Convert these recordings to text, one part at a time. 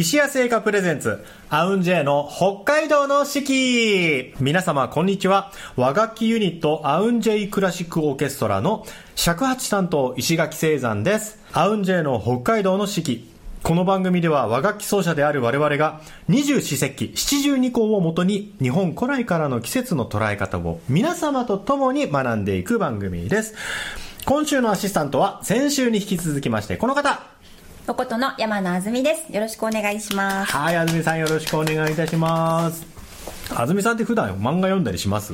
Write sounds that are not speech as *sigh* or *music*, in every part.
石屋製菓プレゼンツ、アウンジェイの北海道の四季皆様、こんにちは。和楽器ユニット、アウンジェイクラシックオーケストラの尺八担当、石垣聖山です。アウンジェイの北海道の四季。この番組では和楽器奏者である我々が二十四節気七十二項をもとに日本古来からの季節の捉え方を皆様と共に学んでいく番組です。今週のアシスタントは先週に引き続きましてこの方とことの山野あずみです。よろしくお願いします。はい、あずみさんよろしくお願いいたします。あずみさんって普段漫画読んだりします？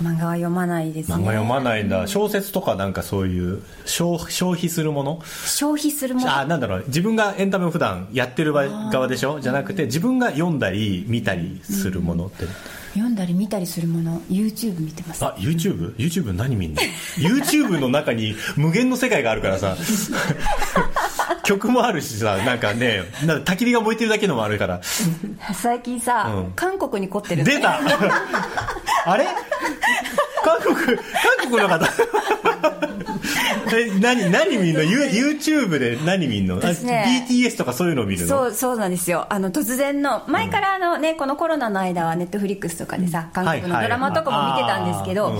漫画は読まないですね。漫画読まないんだ、小説とかなんかそういう消消費するもの？消費するもの？あなんだろう。自分がエンタメを普段やってる側でしょ？じゃなくて自分が読んだり見たりするものって、うん読んだり見たりするもの。YouTube 見てます。あ YouTube?YouTube YouTube 何見んの？YouTube の中に無限の世界があるからさ *laughs* *laughs* 曲もあるしさなんかねなんか焚き火が燃えてるだけのもあるから。最近さ、うん、韓国に凝ってる出た。*laughs* あれ？韓国韓国の方 *laughs* え何何見んの？*laughs* YouTube で何見んの、ね、BTS とかそういうのを見るの？そうそうなんですよ。あの突然の前からあの、ね、このコロナの間はネットフリックスとかでさ韓国のドラマとかも見てたんですけど、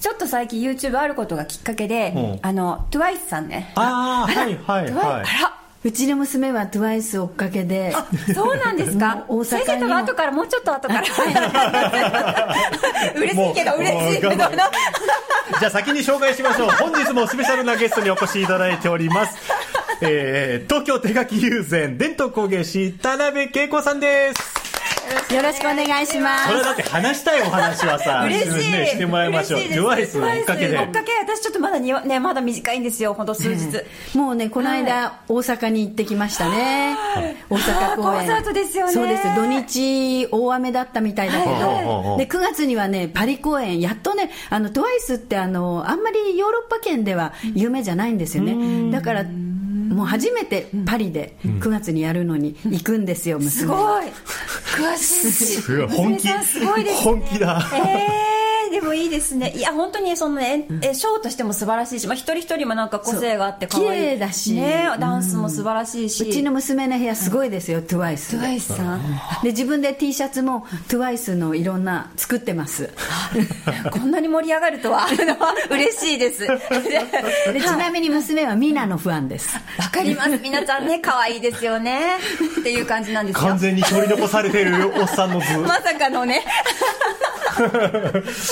ちょっと最近 YouTube あることがきっかけで、うん、あの TWICE さんね。ああはいはいはい。あらうちの娘は TWICE 追っかけでそうなんですか？大阪先生とか後からもうちょっと後から。*laughs* 嬉しいけど嬉しいけどじゃあ先に紹介しましょう。本日もスペシャルなゲストにお越しいただいております。えー、東京手書き友禅伝統工芸士田辺恵子さんです。よろしくお願いします。これだって話したいお話はさ嬉しい、ね、してもらいましょう。デワイス追っかけで。追っかけ。私ちょっとまだにねまだ短いんですよ。本当数日、もうねこの間、大阪に行ってきましたね。大阪公演。コンサートですよね。そうです。土日大雨だったみたいだけど、で9月にはねパリ公演。やっとねあのトワイスってあのあんまりヨーロッパ圏では有名じゃないんですよね。だからもう初めてパリで9月にやるのに行くんですよ、娘。すごい詳しい本気すごいです、ね、本気だ。えーでもいいですね。*laughs* いや本当にそのね、えショーとしても素晴らしいし、まあ、一人一人もなんか個性があって可愛い。綺麗だし、ね、ダンスも素晴らしいし、うちの娘の部屋すごいですよ、トゥワイストゥワイスさん。で自分で T シャツもトゥワイスのいろんな作ってます。*laughs* こんなに盛り上がるとは *laughs* 嬉しいです。でちなみに娘はミナのファンです。わかります。みなちゃんね可愛いですよね。っていう感じなんですよ。完全に取り残されてるおっさんの図。まさかのね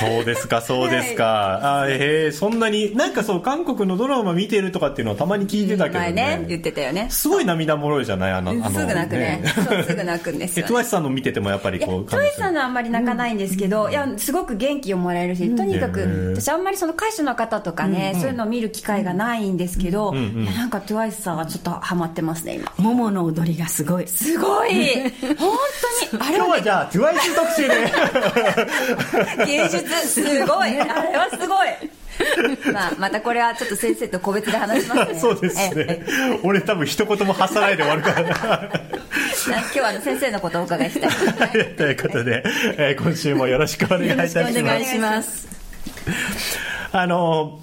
そうですか、そうですか。はい、あえー、そんなに、なんかそう、韓国のドラマ見てるとかっていうのはたまに聞いてたけどね。ね、言ってたよね。すごい涙もろいじゃない？あの、あの、すぐ泣くね。すぐ泣くんですよ、ね。トワイスさんの見ててもやっぱりこう、トワイスさんのあんまり泣かないんですけど、いや、すごく元気をもらえるし、とにかく、私あんまりその歌手の方とかね、そういうのを見る機会がないんですけど、なんかトワイスさんはちょっとハマってますね、今。ももの踊りがすごい。すごい *laughs* 本当に、あれは、今日はじゃあ、トゥワイス特集で。*laughs* 芸術、すごい。あれはすごい。まあ、またこれはちょっと先生と個別で話しますね。*laughs* そうですね。俺多分一言も発さないで終わるからな。今日は先生のことをお伺いしたい。ということで、えー、今週もよろしくお願いいたします。お願いします。あの、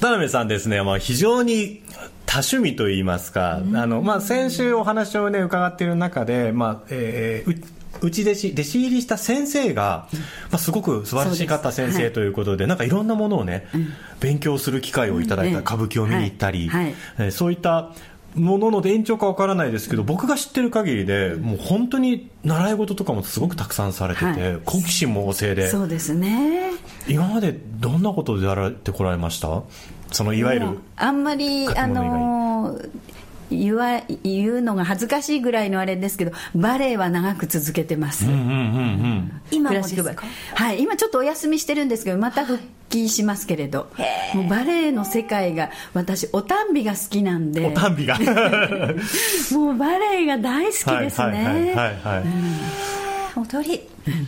田辺さんですね、まあ、非常に多趣味といいますか、あの、まあ、先週お話をね、伺っている中で、まあ、えー、うち弟子弟子入りした先生が、まあ、すごく素晴らしかった先生ということで、はい、なんかいろんなものをね、うん、勉強する機会をいただいた、歌舞伎を見に行ったり、はい。はい、そういったものの延長かわからないですけど、僕が知ってる限りで、もう本当に習い事とかもすごくたくさんされてて、好奇心も旺盛で。そうですね。今までどんなことでやられてこられました？そのいわゆる。あんまり、あのー言わ言うのが恥ずかしいぐらいのあれですけどバレエは長く続けてます、うんうんうんうん、今もですか？はい今ちょっとお休みしてるんですけどまた復帰しますけれど、はい、もうバレエの世界が私おたんびが好きなんで。おたんびが。*laughs* もうバレエが大好きですね。はいはいはい、はいはい、踊り。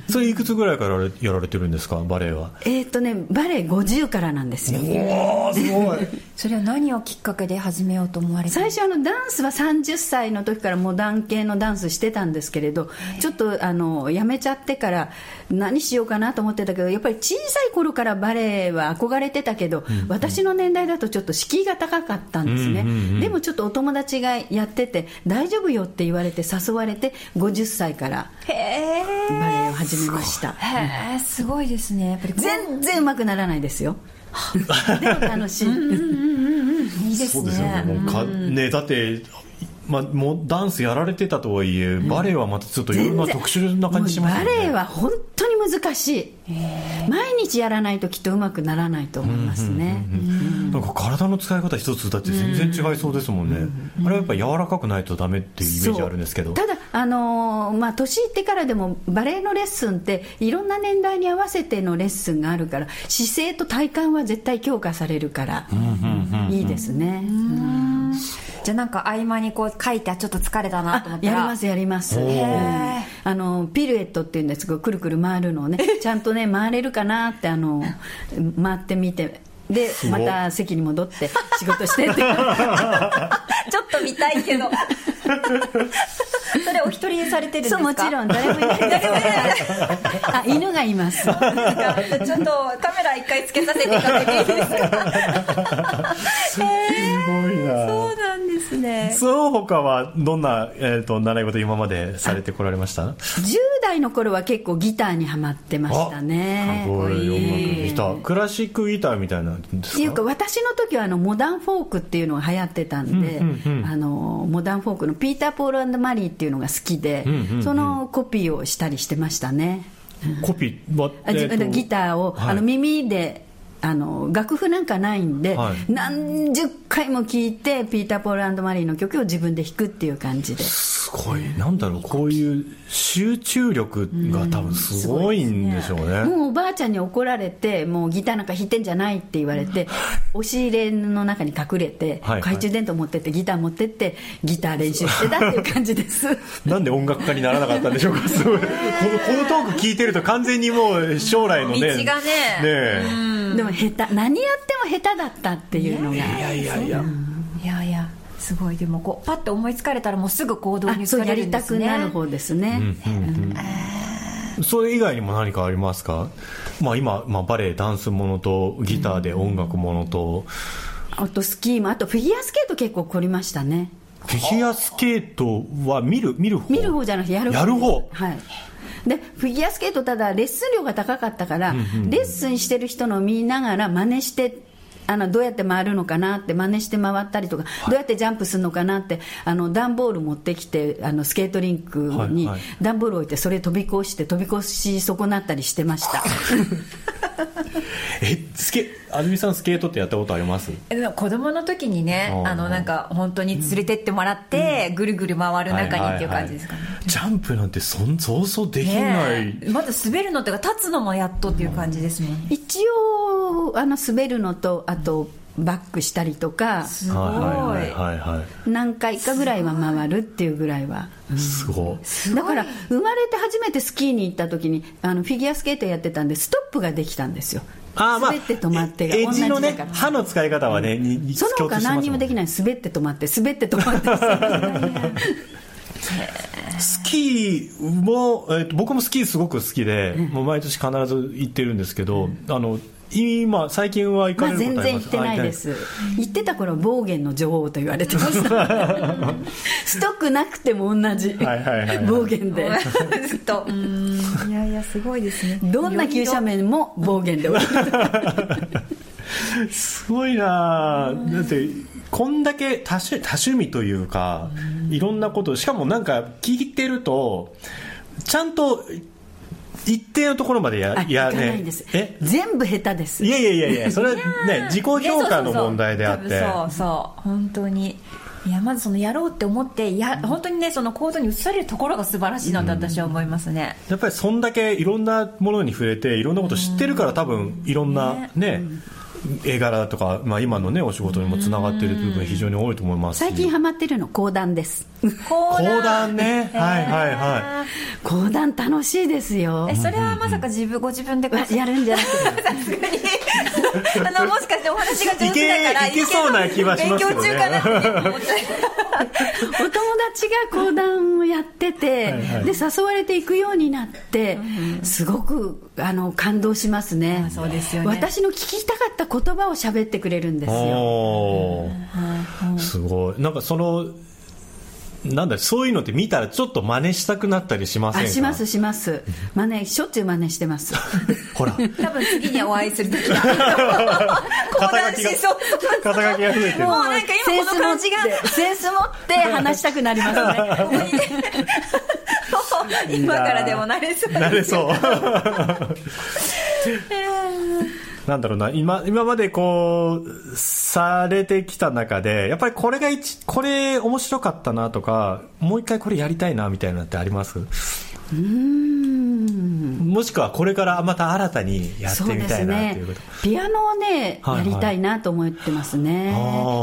それいくつぐらいからやられてるんですか？バレエは。えっ、とねバレエ50からなんですよ。おおすごいそれは何をきっかけで始めようと思われた最初あのダンスは30歳の時からモダン系のダンスしてたんですけれどちょっとあのやめちゃってから何しようかなと思ってたけどやっぱり小さい頃からバレエは憧れてたけど、うんうん、私の年代だとちょっと敷居が高かったんですね、うんうんうん、でもちょっとお友達がやってて大丈夫よって言われて誘われて50歳からバレエを始めました。へえすごいですね。やっぱり全然うまくならないですよでも楽しい。いいですね。そうですよね。もうかねだってまあ、もうダンスやられてたとはいえ、バレエはまたちょっといろんな特殊な感じしますね、バレエは本難しい。毎日やらないときっとうまくならないと思いますね。なんか体の使い方一つだって全然違いそうですもんね、あれはやっぱ柔らかくないとダメっていうイメージあるんですけど。ただあのー、まあ年いってからでもバレエのレッスンっていろんな年代に合わせてのレッスンがあるから姿勢と体幹は絶対強化されるからいいですね、じゃあなんか合間にこう書いてちょっと疲れたなと思ったら。やりますやります。あのピルエットっていうんですけどくるくる回るのをね。ちゃんとね回れるかなってあの回ってみてでまた席に戻って仕事してって。*laughs* ちょっと見たいけど。それお一人されてるんですか？そうもちろん。誰もいない。誰もいない。あ犬がいます。ちょっとカメラ一回つけさせていただいていいですか？すごいな。そうなんですね。その他はどんな、えーと、習い事今までされてこられました？10代の頃は結構ギターにはまってましたね。すごい。音楽ギター。クラシックギターみたいなんですかっていうか私の時はあのモダンフォークっていうのが流行ってたんで、うんうんうん、あのモダンフォークのピーター・ポールマリーっていうのが好きで、うんうんうん、そのコピーをしたりしてましたね。コピーは、えー、ギターを、はい、あの耳であの楽譜なんかないんで、はい、何十回も聴いてピーター・ポールマリーの曲を自分で弾くっていう感じで。すごい。なんだろうこういう集中力が多分すごいんでしょうね。うん、ね。もうおばあちゃんに怒られてもうギターなんか弾いてんじゃないって言われて押し入れの中に隠れて、はいはい、懐中電灯持ってってギター持ってってギター練習してたっていう感じです。*laughs* なんで音楽家にならなかったんでしょうか。*laughs* すごい。このこのトーク聞いてると完全にもう将来のね道がね。ねでも下手何やっても下手だったっていうのが。いやいやいや、いや。いやすごい。でもこうパッと思いつかれたらもうすぐ行動に移れるんね。やりたくなる方ですね、うんうん。うん。それ以外にも何かありますか、まあ、今、まあ、バレエダンスものとギターで音楽ものと、あとスキーもあとフィギュアスケート結構凝りましたね。フィギュアスケートは見る見る方？見る方じゃなくてやる方。やる方。はいでフィギュアスケートただレッスン料が高かったから、レッスンしてる人のを見ながら真似してあのどうやって回るのかなって真似して回ったりとか、はい、どうやってジャンプするのかなってあの段ボール持ってきてあのスケートリンクに段ボール置いてそれ飛び越して飛び越し損なったりしてました *laughs* えスケ安住さんスケートってやったことあります？子供の時にねあのなんか本当に連れてってもらって、うん、ぐるぐる回る中にっていう感じですかね、はいはいはい、ジャンプなんてそんそうそうできない、まず滑るのっていうか立つのもやっとっていう感じですもん、ね、一応あの滑るのとあとバックしたりとか。すごい、はいはい、何回かぐらいは回るっていうぐらいは、すごい。だから生まれて初めてスキーに行った時にあのフィギュアスケートやってたんでストップができたんですよ。あまあ、滑って止まってがエッジのね歯の使い方はね、うん、その他何にもできない。滑って止まって滑って止まって。スキーも、えー、僕もスキーすごく好きで、もう毎年必ず行ってるんですけど、あの今最近は行かれることあります、まあ、全然行ってないです。行ってた頃暴言の女王と言われてました。*laughs* ストックなくても同じ、暴言で。*laughs* ずっと。いやいやすごいですね。どんな急斜面も暴言で *laughs* すごいなだってこんだけ多趣多趣味というかいろんなことしかもなんか聞いてるとちゃんと一定のところまでややね。え？全部下手です。いやいやいやいやそれはね自己評価の問題であって。そうそう本当に。いやまずそのやろうって思ってや本当にねその行動に移されるところが素晴らしいなと私は思いますね、うん、やっぱりそんだけいろんなものに触れていろんなこと知ってるから多分いろんなね、ね絵柄とか、まあ、今のねお仕事にもつながっている部分非常に多いと思います最近ハマってるの講談です講談。ね。はいはいはい。講談楽しいですよ。えそれはまさか自分ご自分でやるんじゃなくて。*laughs* さすがに。あのもしかしてお話が上手だからいけそうな気はしますけど、ね、勉強中かな。*laughs* お友達が講談をやってて、はいはい、で誘われていくようになって、すごくあの感動しますね。そうですよね。私の聞きたかった言葉を喋ってくれるんですよ。すごい。なんかそのなんだそういうのって見たらちょっと真似したくなったりしませんか？しますします。真似しょっちゅう真似してます。*laughs* ほら。多分次にお会いする時 *laughs* 肩書きが *laughs* 肩書きが増えてる。もうなんか今この感じがセンス持って話したくなりますね。今からでもなれそうなれそうなんだろうな、今、今までこう、されてきた中で、やっぱりこれが一、これ面白かったなとか、もう一回これやりたいなみたいなのってあります？うん。もしくはこれからまた新たにやってみたいなということ、ね、ピアノをね、はいはい、やりたいなと思ってますね。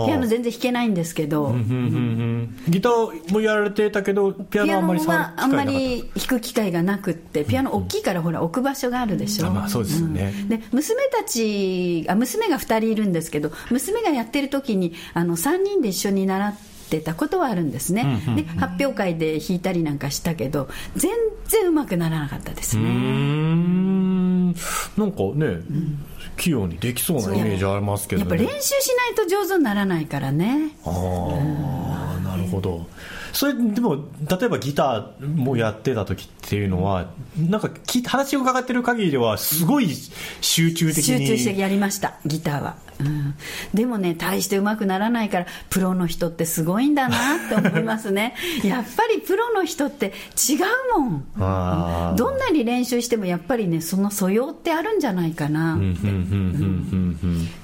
ピアノ全然弾けないんですけど、うんうんうんうん、ギターもやられてたけどピアノはあんまりはあんまり弾く機会がなくってピアノ大きいからほら置く場所があるでしょ、うんまあ、そうですよね、うん、で娘たちあ娘が2人いるんですけど娘がやってる時にあの3人で一緒に習ってってたことはあるんですね、うんうん、で発表会で弾いたりなんかしたけど全然うまくならなかったですね。なんかね、うん、器用にできそうなイメージありますけど、ね、やっぱ練習しないと上手にならないからね。ああなるほどそれでも例えばギターもやってた時っていうのはなんか話を伺ってる限りではすごい集中的に集中してやりましたギターは。うん、でもね大してうまくならないからプロの人ってすごいんだなって思いますね。*laughs* やっぱりプロの人って違うもん。どんなに練習してもやっぱりねその素養ってあるんじゃないかな。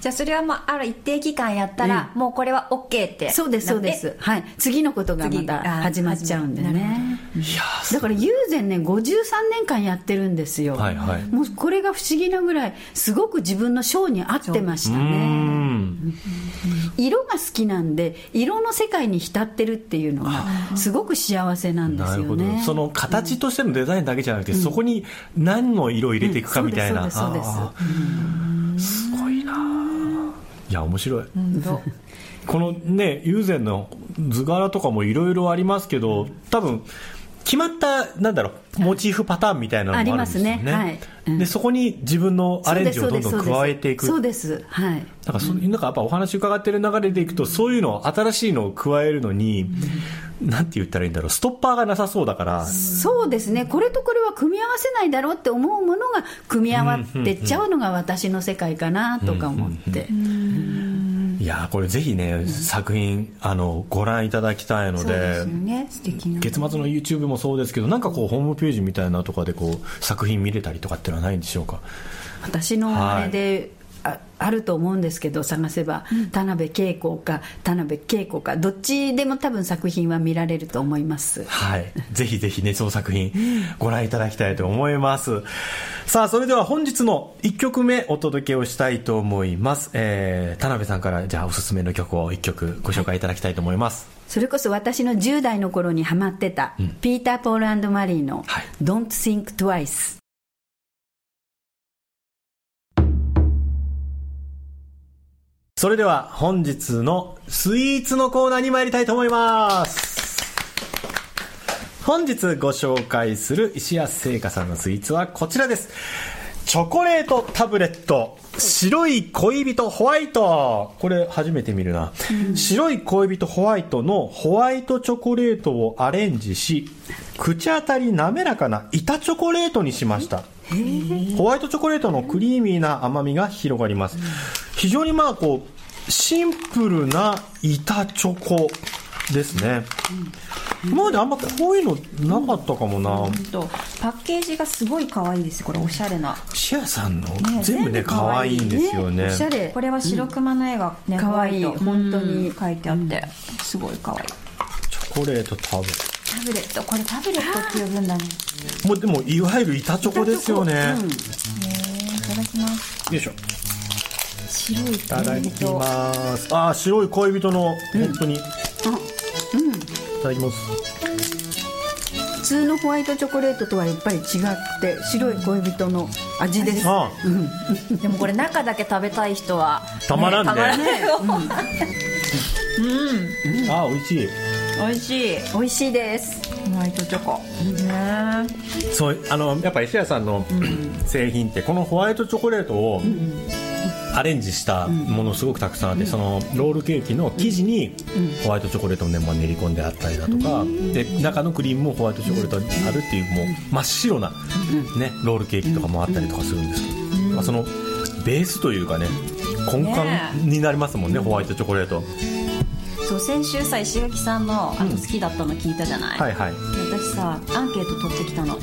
じゃあそれはまあある一定期間やったら、うん、もうこれは OK って。そうですそうです。はい。次のことがまた始まっちゃうんでね。だ。から友禅ね53年間やってるんですよ、はいはい、もうこれが不思議なぐらいすごく自分のショーに合ってましたね。色が好きなんで色の世界に浸ってるっていうのがすごく幸せなんですよね。その形としてのデザインだけじゃなくて、うん、そこに何の色を入れていくかみたいな、うん、そうですす。ごいないや面白い、このね友禅の図柄とかもいろいろありますけど多分決まったなんだろうモチーフパターンみたいなのもあるんですよね。ありますね。はいうん、でそこに自分のアレンジをどんどん加えていく。そうです。はい。なんかそ、うん、なんかやっぱお話伺ってる流れでいくと、そういうの新しいのを加えるのに、うん、なんて言ったらいいんだろうストッパーがなさそうだから。そうですね。これとこれは組み合わせないだろうって思うものが組み合わってっちゃうのが私の世界かなとか思って。いやこれぜひね、うん、作品あのご覧いただきたいので、ね、素敵な。月末の YouTube もそうですけどなんかこうホームページみたいなとかでこう作品見れたりとかっていうのはないんでしょうか？私のあれで、ああると思うんですけど探せば、うん、田辺恵子か田辺恵子か。どっちでも多分作品は見られると思います。はい。*laughs* ぜひぜひねその作品ご覧いただきたいと思います。さあそれでは本日の1曲目お届けをしたいと思います、えー、田辺さんからじゃあおすすめの曲を1曲ご紹介いただきたいと思います、はい。それこそ私の10代の頃にハマってた、うん、ピーター・ポールマリーの「Don't Think Twice」それでは本日のスイーツのコーナーに参りたいと思います。本日ご紹介する石谷製菓さんのスイーツはこちらです。チョコレートタブレット白い恋人ホワイト。これ初めて見るな、うん、白い恋人ホワイトのホワイトチョコレートをアレンジし口当たり滑らかな板チョコレートにしました。ホワイトチョコレートのクリーミーな甘みが広がります非常にまあこうシンプルな板チョコですね、今まであんまこういうのなかったかもな、うん、パッケージがすごい可愛いです。これおしゃれな。シアさんの、ね、全部ね可愛いんですよね、ね、おしゃれこれは白熊の絵がね、うん、可愛い。本当に書いてあって、すごい可愛い。チョコレートタブタブレット。これタブレットっていう分だね。もうでもいわゆる板チョコですよね、うん、いただきます。よいしょ白いいただきます。ああ白い恋人の本当に、うん、うん。いただきます。普通のホワイトチョコレートとはやっぱり違って白い恋人の味です、うん、でもこれ中だけ食べたい人は、たまらんね。たまらんね、うん、うん、あ美味しい。美味しい。美味しいです。ホワイトチョコ。ね。そうあのやっぱ石屋さんの製品ってこのホワイトチョコレートを、アレンジしたものすごくたくさんあって、そのロールケーキの生地にホワイトチョコレートの粘り練り込んであったりだとか、で中のクリームもホワイトチョコレートにあるっていうもう真っ白な、ね、ロールケーキとかもあったりとかするんですけど、まあ、そのベースというかね根幹になりますもんねホワイトチョコレート。そう先週さ石垣さんのあの好きだったの聞いたじゃない、はいはい、私さアンケート取ってきたの。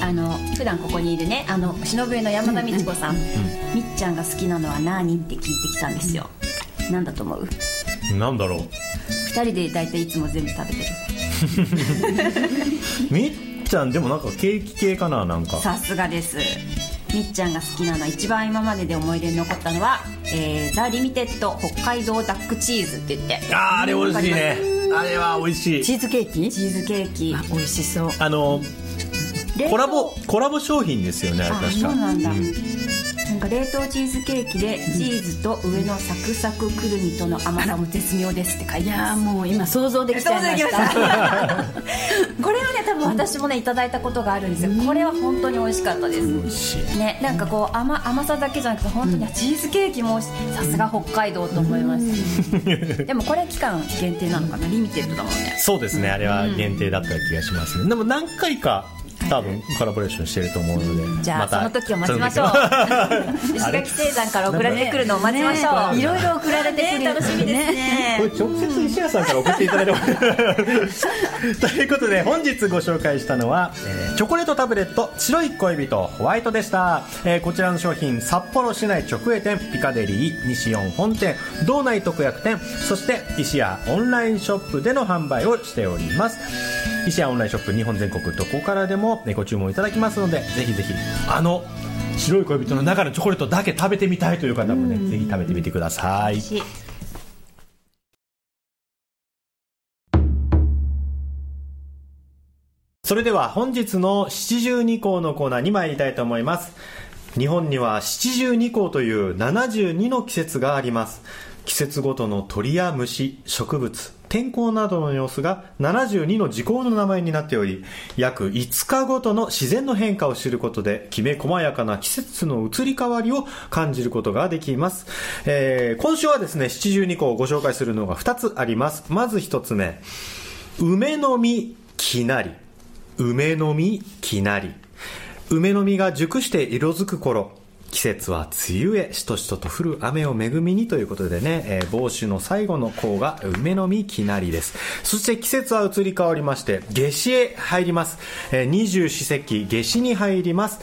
あの普段ここにいるねあの忍上の山田美智子さん、みっちゃんが好きなのは何？って聞いてきたんですよ、うん、何だと思う？なんだろう。2人で大体いつも全部食べてる。*laughs* みっちゃんでもなんかケーキ系かななんか。さすがです。みっちゃんが好きなのは一番今までで思い出に残ったのは、えー、ザ・リミテッド北海道ダックチーズって言って。あああれ美味しいね。あれは美味しい。チーズケーキ？チーズケーキ。美味しそう。あのコラボコラボ商品ですよねあれ確か。そうなんだ、うん冷凍チーズケーキでチーズと上のサクサクくるみとの甘さも絶妙ですって書いてあいやもう今想像できちゃいました。*laughs* これはね多分私もねいただいたことがあるんですよ。これは本当に美味しかったです。ねなんかこう甘甘さだけじゃなくて本当にチーズケーキもさすが北海道と思いましたでもこれ期間限定なのかな？リミテッドだもんね。そうですね。あれは限定だった気がしますね。でも何回か多分コラボレーションしてると思うのでじゃあ、ま、その時を待ちましょう。石垣星山から送られてくるのを待ちましょう、いろいろ送られてくる、楽しみですね。これ直接石屋さんから送っていただいても *laughs* ということで本日ご紹介したのは、えー、チョコレートタブレット白い恋人ホワイトでした、えー、こちらの商品札幌市内直営店ピカデリー西四本店道内特約店そして石屋オンラインショップでの販売をしております石屋オンラインショップ日本全国どこからでもご注文いただきますのでぜひぜひあの白い恋人の中のチョコレートだけ食べてみたいという方もね、ぜひ食べてみてください。それでは本日の七十二項のコーナーに参りたいと思います。日本には七十二項という72の季節があります。季節ごとの鳥や虫植物天候などの様子が72の時効の名前になっており、約5日ごとの自然の変化を知ることで、きめ細やかな季節の移り変わりを感じることができます。えー、今週はですね、七十二個をご紹介するのが2つあります。まず1つ目、梅の実きなり。梅の実きなり。梅の実が熟して色づく頃、季節は梅雨へしとしとと降る雨を恵みにということでね、えー、帽子の最後の項が梅の実きなりです。そして季節は移り変わりまして、夏至へ入ります。えー、二十四節気夏至に入ります。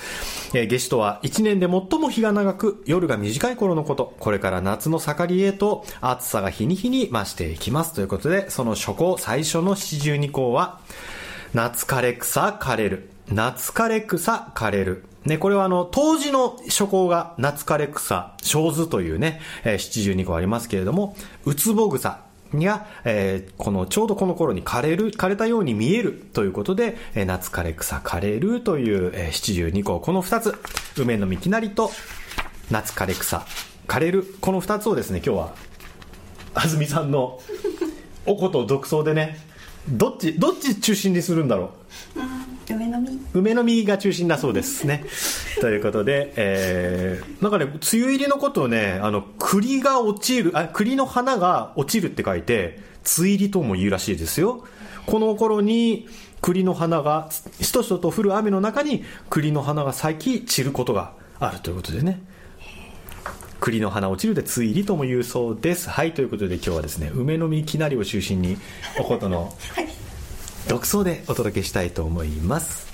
えー、夏至とは一年で最も日が長く、夜が短い頃のこと。これから夏の盛りへと暑さが日に日に増していきます。ということで、その初項、最初の七十二項は、夏枯れ草枯れる。夏枯れ草枯れる。ね、これはあの、当時の書稿が夏枯れ草、小図というね、えー、七十二個ありますけれども、うつぼ草が、えー、この、ちょうどこの頃に枯れる、枯れたように見えるということで、えー、夏枯れ草枯れるという、えー、七十二個、この二つ、梅の実きなりと、夏枯れ草。枯れる、この二つをですね、今日は、安住さんの、おこと独創でね、どっち、どっち中心にするんだろう？梅の実。梅の実が中心だそうですね。*laughs* ということで、えー、なんかね梅雨入りのことをねあの栗が落ちるあ栗の花が落ちるって書いて梅入りとも言うらしいですよ。この頃に栗の花がしとしとと降る雨の中に栗の花が咲き散ることがあるということでね。栗の花落ちるで梅入りとも言うそうです。はいということで今日はですね梅の実きなりを中心におことの、はい。独奏でお届けしたいと思います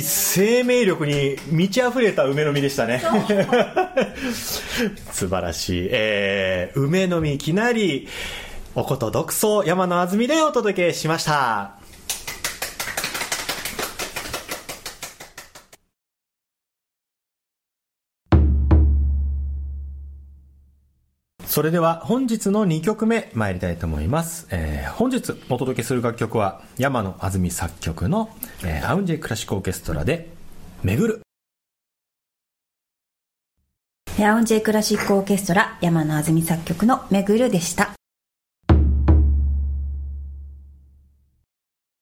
い生命力に満ち溢れた梅の実でしたね。*laughs* 素晴らしい、えー、梅の実いきなりおこと独走山の安住でお届けしましたそれでは本日の2曲目参りたいと思います、えー、本日お届けする楽曲は山野安住作曲の、えー、アウンジェクラシックオーケストラで「めぐる」アウンジェクラシックオーケストラ山野安住作曲の「めぐる」でした。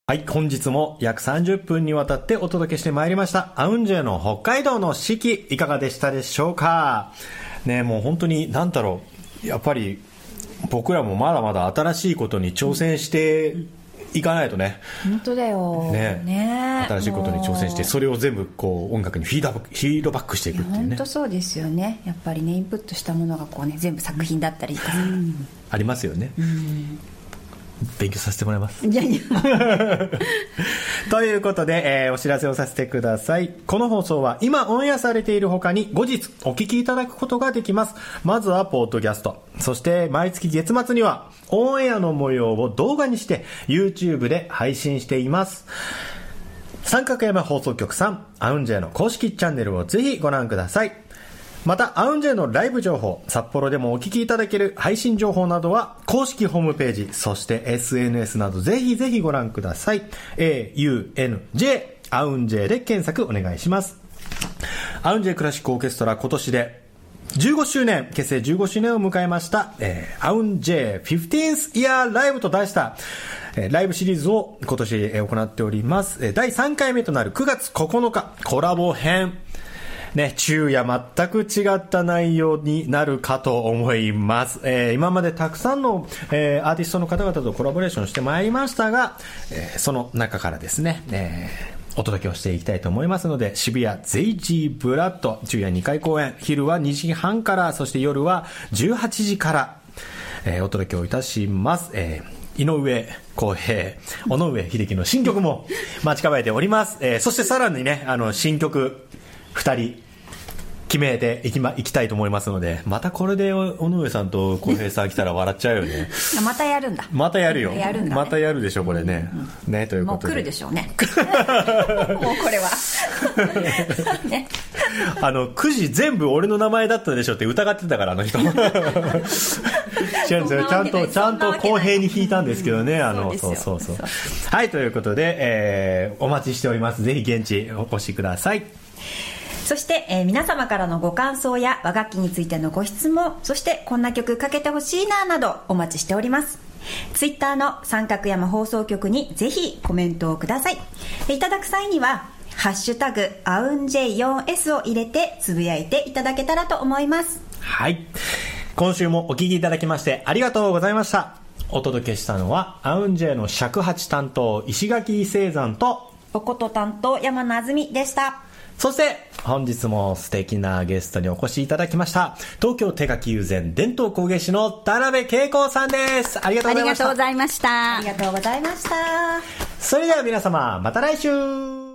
はい、本日も約30分にわたってお届けしてまいりました。アウンジェの北海道の四季、いかがでしたでしょうか？ね、もう本当に、なんだろう、やっぱり僕らもまだまだ新しいことに挑戦していかないとね。本当だよ。ね。ね。新しいことに挑戦してそれを全部こう音楽にフィードバックフィードバックしていくっていうね。本当そうですよね。やっぱりねインプットしたものがこうね全部作品だったりとか、ありますよね、うん勉強させてもらいます。いやいや *laughs* ということで、えー、お知らせをさせてください。この放送は今オンエアされている他に後日お聞きいただくことができます。まずはポートキャスト。そして毎月月末にはオンエアの模様を動画にして YouTube で配信しています。三角山放送局さん、アウンジェの公式チャンネルをぜひご覧ください。また、アウンジェのライブ情報、札幌でもお聞きいただける配信情報などは、公式ホームページ、そして SNS などぜひぜひご覧ください。AUNJ、アウンジェで検索お願いします。アウンジェクラシックオーケストラ今年で15周年、結成15周年を迎えました、えー、アウンジェ 15th Year Live と題した、えー、ライブシリーズを今年、えー、行っております。えー、第3回目となる9月9日、コラボ編。ね、昼夜全く違った内容になるかと思います。えー、今までたくさんの、えー、アーティストの方々とコラボレーションしてまいりましたが、えー、その中からですね、えー、お届けをしていきたいと思いますので、渋谷ゼイジーブラッド、昼夜2回公演、昼は2時半から、そして夜は18時から、えー、お届けをいたします。えー井上康平、尾上秀樹の新曲も待ち構えております。えー、そしてさらにね、あの、新曲、2人決めていき,、ま、いきたいと思いますのでまたこれで尾上さんと浩平さん来たら笑っちゃうよね。*laughs* またやるんだ。またやるよ。ね、またやるでしょこれね、うん、ねということで。もう来るでしょうね。*laughs* もうこれは。*laughs* ね。あの9時全部俺の名前だったでしょって疑ってたからあの人。違うんですよ。ちゃんとちゃんと公平に引いたんですけどね、あのそうそうそうはいということで、えー、お待ちしております。ぜひ現地お越しくださいそして、えー、皆様からのご感想や和楽器についてのご質問そしてこんな曲かけてほしいななどお待ちしております。ツイッターの三角山放送局にぜひコメントをください。いただく際にはハッシュタグアウンジェ 4S を入れてつぶやいていただけたらと思います。はい。今週もお聴きいただきましてありがとうございました。お届けしたのはアウンジェの尺八担当石垣聖山とおこと担当山名あずみでしたそして、本日も素敵なゲストにお越しいただきました。東京手書き友禅伝統工芸士の田辺恵子さんです。ありがとうございました。ありがとうございました。ありがとうございました。それでは皆様、また来週